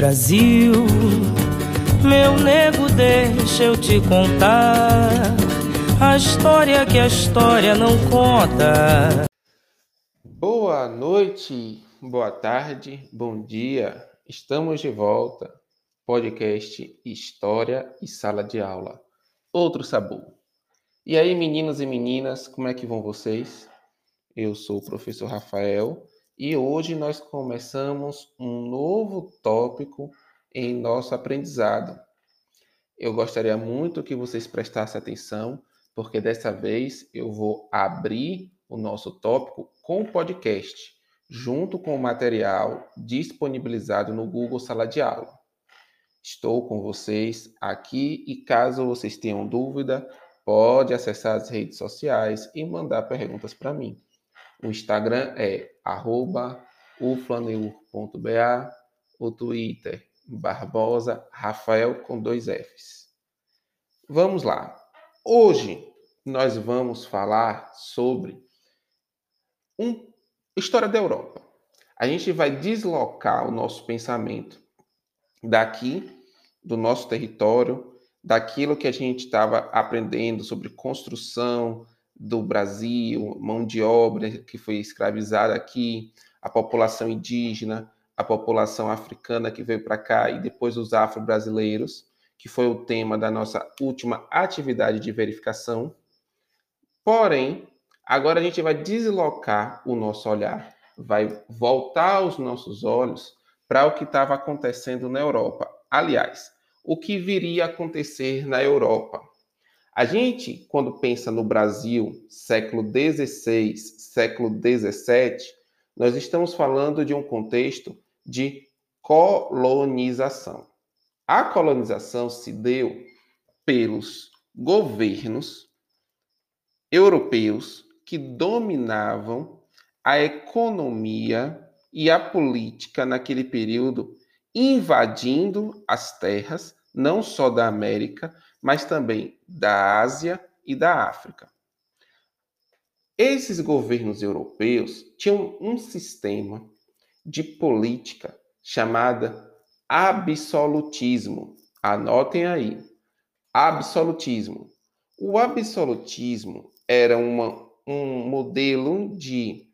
Brasil, meu nego, deixa eu te contar a história que a história não conta. Boa noite, boa tarde, bom dia. Estamos de volta. Podcast História e Sala de Aula. Outro sabor. E aí, meninos e meninas, como é que vão vocês? Eu sou o professor Rafael e hoje nós começamos um novo tópico em nosso aprendizado. Eu gostaria muito que vocês prestassem atenção, porque dessa vez eu vou abrir o nosso tópico com o podcast, junto com o material disponibilizado no Google Sala de Aula. Estou com vocês aqui e caso vocês tenham dúvida, pode acessar as redes sociais e mandar perguntas para mim. O Instagram é uflaneur.ba, o Twitter Barbosa Rafael com dois Fs. Vamos lá. Hoje nós vamos falar sobre um história da Europa. A gente vai deslocar o nosso pensamento daqui do nosso território, daquilo que a gente estava aprendendo sobre construção, do Brasil, mão de obra que foi escravizada aqui, a população indígena, a população africana que veio para cá e depois os afro-brasileiros, que foi o tema da nossa última atividade de verificação. Porém, agora a gente vai deslocar o nosso olhar, vai voltar os nossos olhos para o que estava acontecendo na Europa. Aliás, o que viria a acontecer na Europa a gente, quando pensa no Brasil, século XVI, século XVII, nós estamos falando de um contexto de colonização. A colonização se deu pelos governos europeus que dominavam a economia e a política naquele período, invadindo as terras, não só da América, mas também da Ásia e da África. Esses governos europeus tinham um sistema de política chamada absolutismo. Anotem aí. Absolutismo. O absolutismo era uma, um modelo de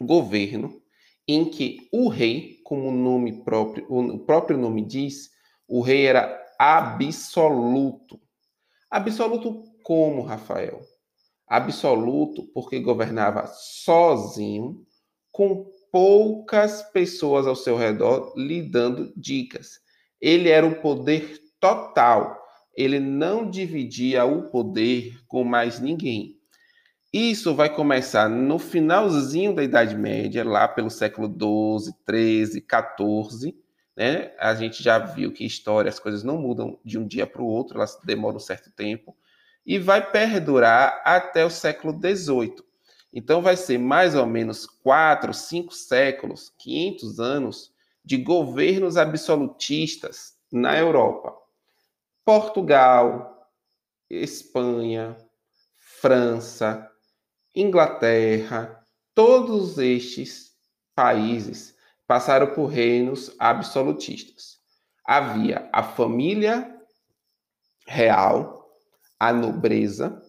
governo em que o rei, como o nome próprio, o próprio nome diz, o rei era absoluto. Absoluto como, Rafael? Absoluto porque governava sozinho, com poucas pessoas ao seu redor lhe dando dicas. Ele era o poder total. Ele não dividia o poder com mais ninguém. Isso vai começar no finalzinho da Idade Média, lá pelo século XII, XIII, XIV, né? A gente já viu que história, as coisas não mudam de um dia para o outro, elas demoram um certo tempo, e vai perdurar até o século XVIII. Então, vai ser mais ou menos quatro, cinco séculos, 500 anos de governos absolutistas na Europa. Portugal, Espanha, França, Inglaterra, todos estes países passaram por reinos absolutistas. Havia a família real, a nobreza,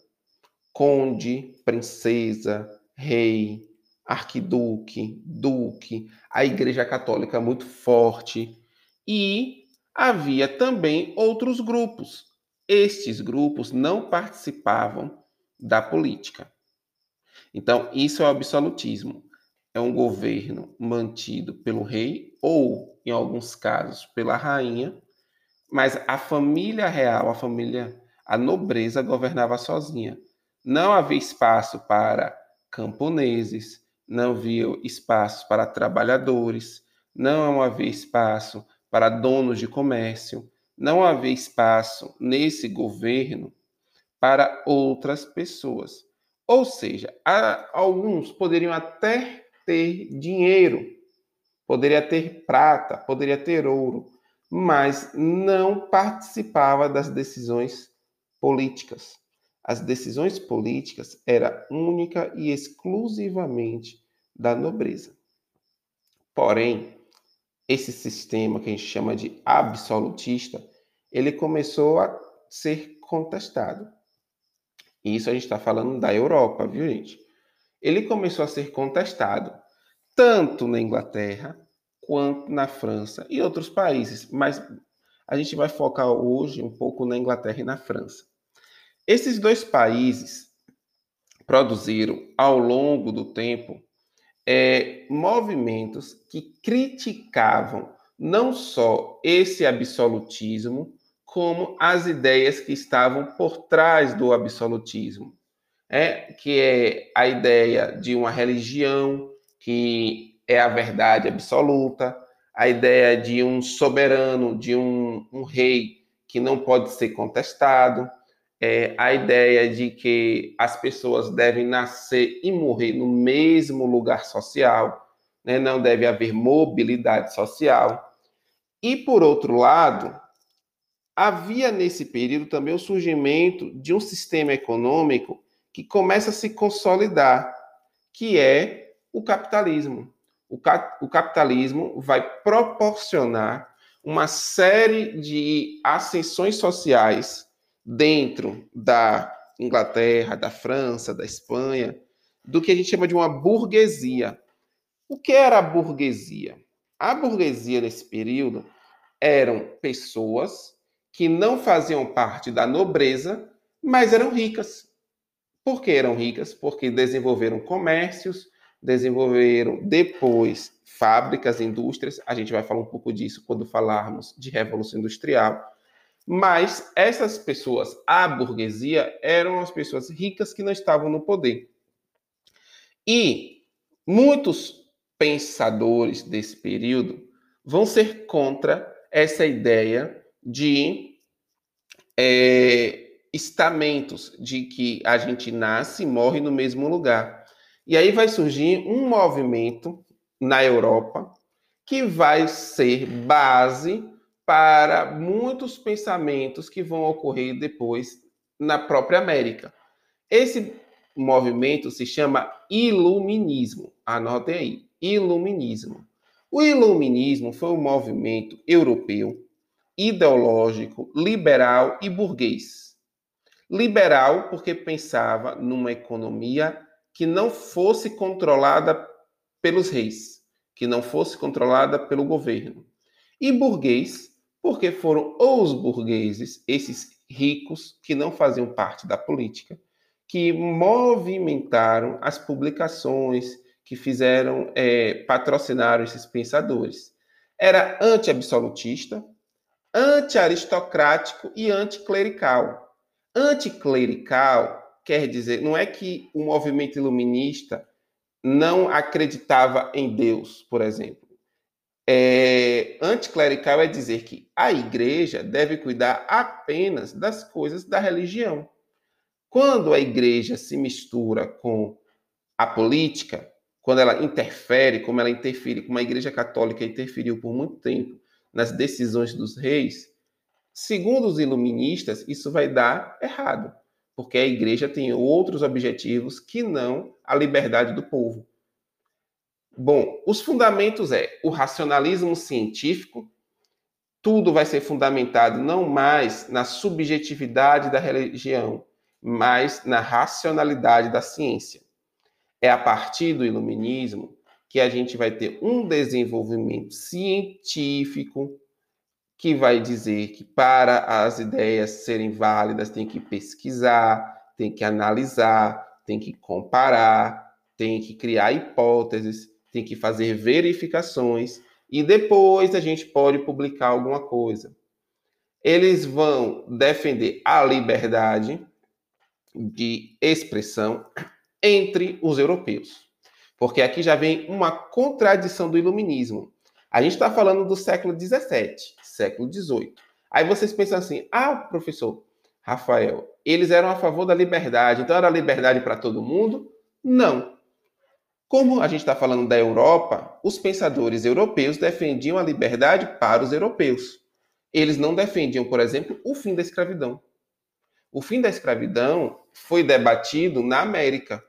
conde, princesa, rei, arquiduque, duque, a Igreja Católica muito forte e havia também outros grupos. Estes grupos não participavam da política. Então, isso é o absolutismo é um governo mantido pelo rei ou, em alguns casos, pela rainha, mas a família real, a família, a nobreza governava sozinha. Não havia espaço para camponeses, não havia espaço para trabalhadores, não havia espaço para donos de comércio, não havia espaço nesse governo para outras pessoas. Ou seja, alguns poderiam até ter dinheiro, poderia ter prata, poderia ter ouro, mas não participava das decisões políticas. As decisões políticas era única e exclusivamente da nobreza. Porém, esse sistema que a gente chama de absolutista, ele começou a ser contestado. E isso a gente está falando da Europa, viu, gente? Ele começou a ser contestado tanto na Inglaterra quanto na França e outros países, mas a gente vai focar hoje um pouco na Inglaterra e na França. Esses dois países produziram ao longo do tempo é, movimentos que criticavam não só esse absolutismo, como as ideias que estavam por trás do absolutismo, é, que é a ideia de uma religião que é a verdade absoluta, a ideia de um soberano, de um, um rei que não pode ser contestado, é, a ideia de que as pessoas devem nascer e morrer no mesmo lugar social, né? não deve haver mobilidade social. E, por outro lado, havia nesse período também o surgimento de um sistema econômico que começa a se consolidar, que é o capitalismo. O, cap o capitalismo vai proporcionar uma série de ascensões sociais dentro da Inglaterra, da França, da Espanha, do que a gente chama de uma burguesia. O que era a burguesia? A burguesia nesse período eram pessoas que não faziam parte da nobreza, mas eram ricas. Por que eram ricas? Porque desenvolveram comércios, desenvolveram depois fábricas, indústrias. A gente vai falar um pouco disso quando falarmos de revolução industrial. Mas essas pessoas, a burguesia, eram as pessoas ricas que não estavam no poder. E muitos pensadores desse período vão ser contra essa ideia de é, estamentos, de que a gente nasce e morre no mesmo lugar. E aí vai surgir um movimento na Europa que vai ser base para muitos pensamentos que vão ocorrer depois na própria América. Esse movimento se chama Iluminismo. Anotem aí, Iluminismo. O Iluminismo foi um movimento europeu, ideológico, liberal e burguês. Liberal porque pensava numa economia que não fosse controlada pelos reis, que não fosse controlada pelo governo. E burguês porque foram os burgueses, esses ricos que não faziam parte da política, que movimentaram as publicações, que fizeram, é, patrocinaram esses pensadores. Era anti-absolutista, anti-aristocrático e anticlerical. Anticlerical quer dizer, não é que o movimento iluminista não acreditava em Deus, por exemplo é, anticlerical é dizer que a igreja deve cuidar apenas das coisas da religião. Quando a igreja se mistura com a política, quando ela interfere, como ela interfere, como a igreja católica interferiu por muito tempo nas decisões dos reis, segundo os iluministas, isso vai dar errado, porque a igreja tem outros objetivos que não a liberdade do povo. Bom, os fundamentos é o racionalismo científico, tudo vai ser fundamentado não mais na subjetividade da religião, mas na racionalidade da ciência. É a partir do iluminismo que a gente vai ter um desenvolvimento científico que vai dizer que para as ideias serem válidas tem que pesquisar, tem que analisar, tem que comparar, tem que criar hipóteses tem que fazer verificações e depois a gente pode publicar alguma coisa. Eles vão defender a liberdade de expressão entre os europeus. Porque aqui já vem uma contradição do iluminismo. A gente está falando do século XVII, século XVIII. Aí vocês pensam assim: ah, professor Rafael, eles eram a favor da liberdade, então era liberdade para todo mundo? Não. Como a gente está falando da Europa, os pensadores europeus defendiam a liberdade para os europeus. Eles não defendiam, por exemplo, o fim da escravidão. O fim da escravidão foi debatido na América.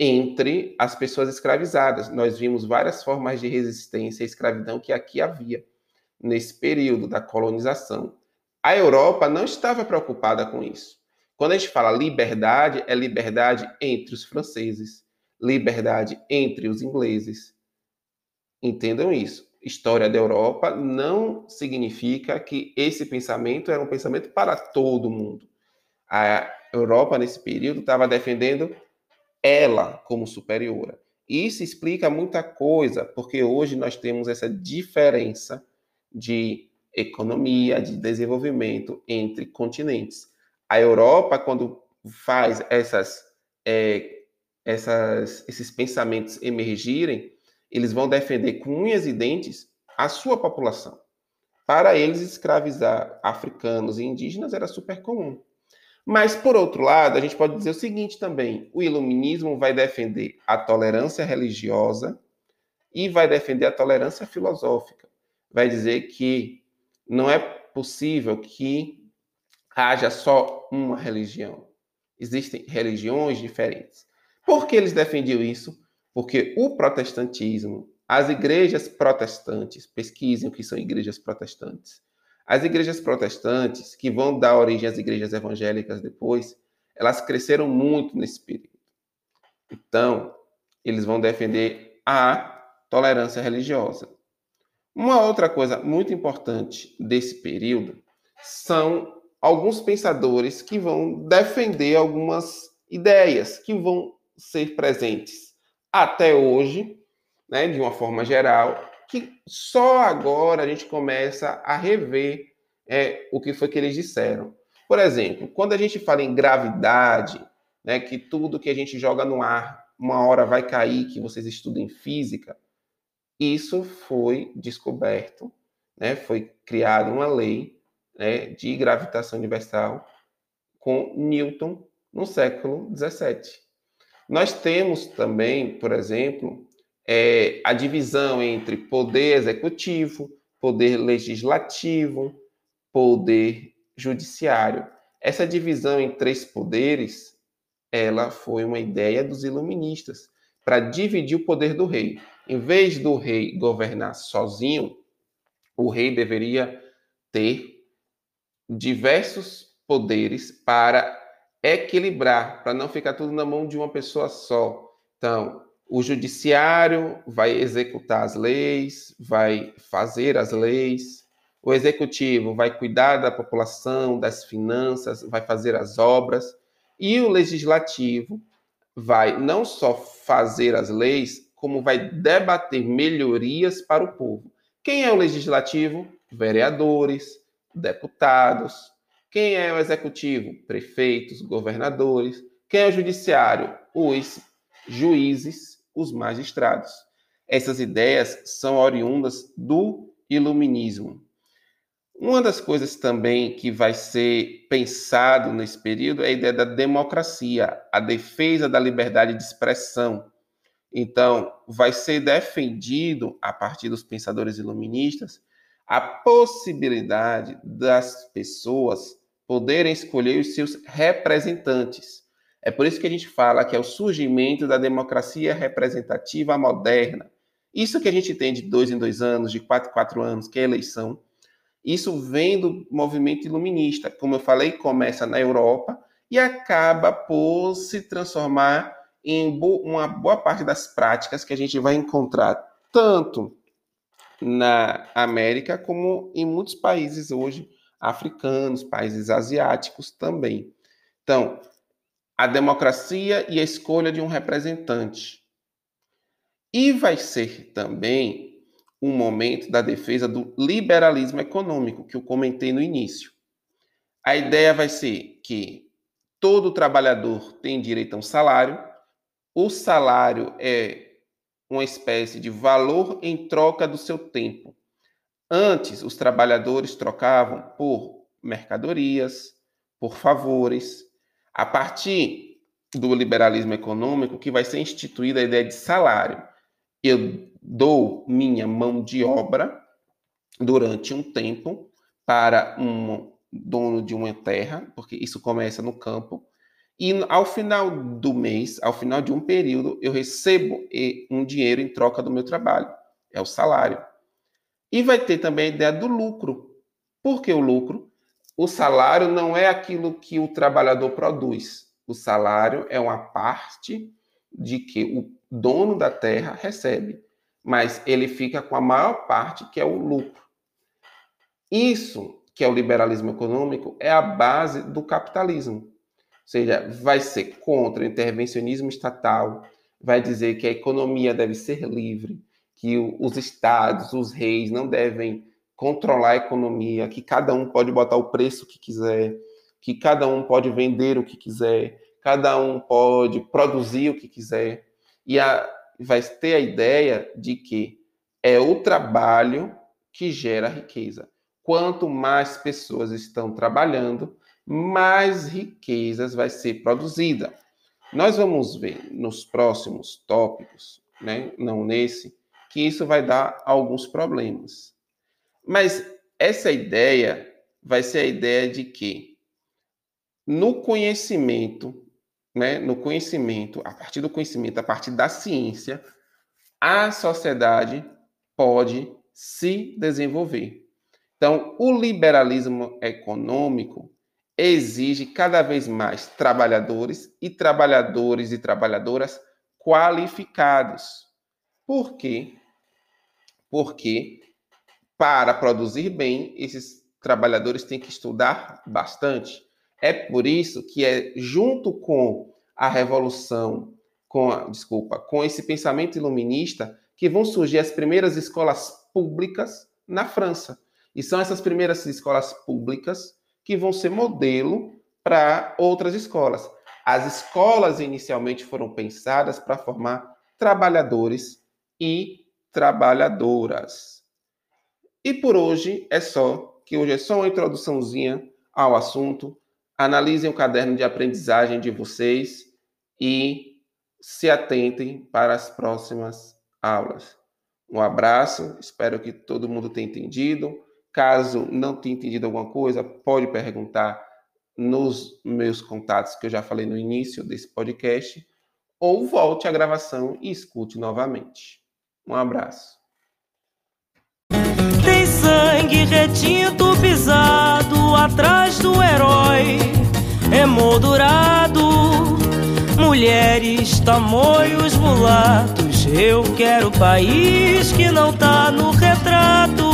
entre as pessoas escravizadas. Nós vimos várias formas de resistência à escravidão que aqui havia nesse período da colonização. A Europa não estava preocupada com isso. Quando a gente fala liberdade, é liberdade entre os franceses, liberdade entre os ingleses. Entendam isso. História da Europa não significa que esse pensamento era um pensamento para todo mundo. A Europa, nesse período, estava defendendo ela como superiora. Isso explica muita coisa, porque hoje nós temos essa diferença de economia, de desenvolvimento entre continentes. A Europa, quando faz essas, é, essas, esses pensamentos emergirem, eles vão defender com unhas e dentes a sua população. Para eles, escravizar africanos e indígenas era super comum. Mas, por outro lado, a gente pode dizer o seguinte também: o iluminismo vai defender a tolerância religiosa e vai defender a tolerância filosófica. Vai dizer que não é possível que haja só uma religião. Existem religiões diferentes. Por que eles defendiam isso? Porque o protestantismo, as igrejas protestantes, pesquisem o que são igrejas protestantes, as igrejas protestantes, que vão dar origem às igrejas evangélicas depois, elas cresceram muito nesse período. Então, eles vão defender a tolerância religiosa. Uma outra coisa muito importante desse período são alguns pensadores que vão defender algumas ideias que vão ser presentes até hoje, né, de uma forma geral, que só agora a gente começa a rever é, o que foi que eles disseram. Por exemplo, quando a gente fala em gravidade, né, que tudo que a gente joga no ar uma hora vai cair, que vocês estudam em física, isso foi descoberto, né, foi criada uma lei né, de gravitação universal com Newton no século 17. Nós temos também, por exemplo, é, a divisão entre poder executivo, poder legislativo, poder judiciário. Essa divisão em três poderes, ela foi uma ideia dos iluministas para dividir o poder do rei. Em vez do rei governar sozinho, o rei deveria ter diversos poderes para equilibrar, para não ficar tudo na mão de uma pessoa só. Então, o judiciário vai executar as leis, vai fazer as leis. O executivo vai cuidar da população, das finanças, vai fazer as obras. E o legislativo vai não só fazer as leis, como vai debater melhorias para o povo. Quem é o legislativo? Vereadores, deputados. Quem é o executivo? Prefeitos, governadores. Quem é o judiciário? Os juízes os magistrados. Essas ideias são oriundas do iluminismo. Uma das coisas também que vai ser pensado nesse período é a ideia da democracia, a defesa da liberdade de expressão. Então, vai ser defendido, a partir dos pensadores iluministas, a possibilidade das pessoas poderem escolher os seus representantes. É por isso que a gente fala que é o surgimento da democracia representativa moderna. Isso que a gente tem de dois em dois anos, de quatro em quatro anos, que é eleição, isso vem do movimento iluminista. Como eu falei, começa na Europa e acaba por se transformar em uma boa parte das práticas que a gente vai encontrar tanto na América como em muitos países hoje africanos, países asiáticos também. Então, a democracia e a escolha de um representante. E vai ser também um momento da defesa do liberalismo econômico, que eu comentei no início. A ideia vai ser que todo trabalhador tem direito a um salário, o salário é uma espécie de valor em troca do seu tempo. Antes, os trabalhadores trocavam por mercadorias, por favores, a partir do liberalismo econômico, que vai ser instituída a ideia de salário. Eu dou minha mão de obra durante um tempo para um dono de uma terra, porque isso começa no campo, E ao final do mês, ao final de um período, eu recebo um dinheiro em troca do meu trabalho. É o salário. E vai ter também a ideia do lucro. Por que o lucro? O salário não é aquilo que o trabalhador produz. O salário é uma parte de que o dono da terra recebe, mas ele fica com a maior parte, que é o lucro. Isso, que é o liberalismo econômico, é a base do capitalismo seja, vai ser contra o intervencionismo estatal, vai dizer que a economia deve ser livre, que os estados, os reis não devem controlar a economia, que cada um pode botar o preço que quiser, que cada um pode vender o que quiser, cada um pode produzir o que quiser. E a, vai ter a ideia de que é o trabalho que gera riqueza. Quanto mais pessoas estão trabalhando, mais riquezas vai ser produzida. Nós vamos ver nos próximos tópicos, né, não nesse, que isso vai dar alguns problemas. Mas essa ideia vai ser a ideia de que no conhecimento, né, no conhecimento, a partir do conhecimento, a partir da ciência, a sociedade pode se desenvolver. Então, o liberalismo econômico exige cada vez mais trabalhadores e trabalhadores e trabalhadoras qualificados. Por quê? Porque para produzir bem, esses trabalhadores têm que estudar bastante. É por isso que é junto com a revolução, com a, desculpa, com esse pensamento iluminista que vão surgir as primeiras escolas públicas na França. E são essas primeiras escolas públicas que vão ser modelo para outras escolas. As escolas inicialmente foram pensadas para formar trabalhadores e trabalhadoras. E por hoje é só, que hoje é só uma introduçãozinha ao assunto. Analisem o caderno de aprendizagem de vocês e se atentem para as próximas aulas. Um abraço, espero que todo mundo tenha entendido. Caso não tenha entendido alguma coisa, pode perguntar nos meus contatos que eu já falei no início desse podcast, ou volte à gravação e escute novamente. Um abraço. Tem sangue retinto pisado atrás do herói, emoldurado. Mulheres, tamoios, mulatos. Eu quero país que não tá no retrato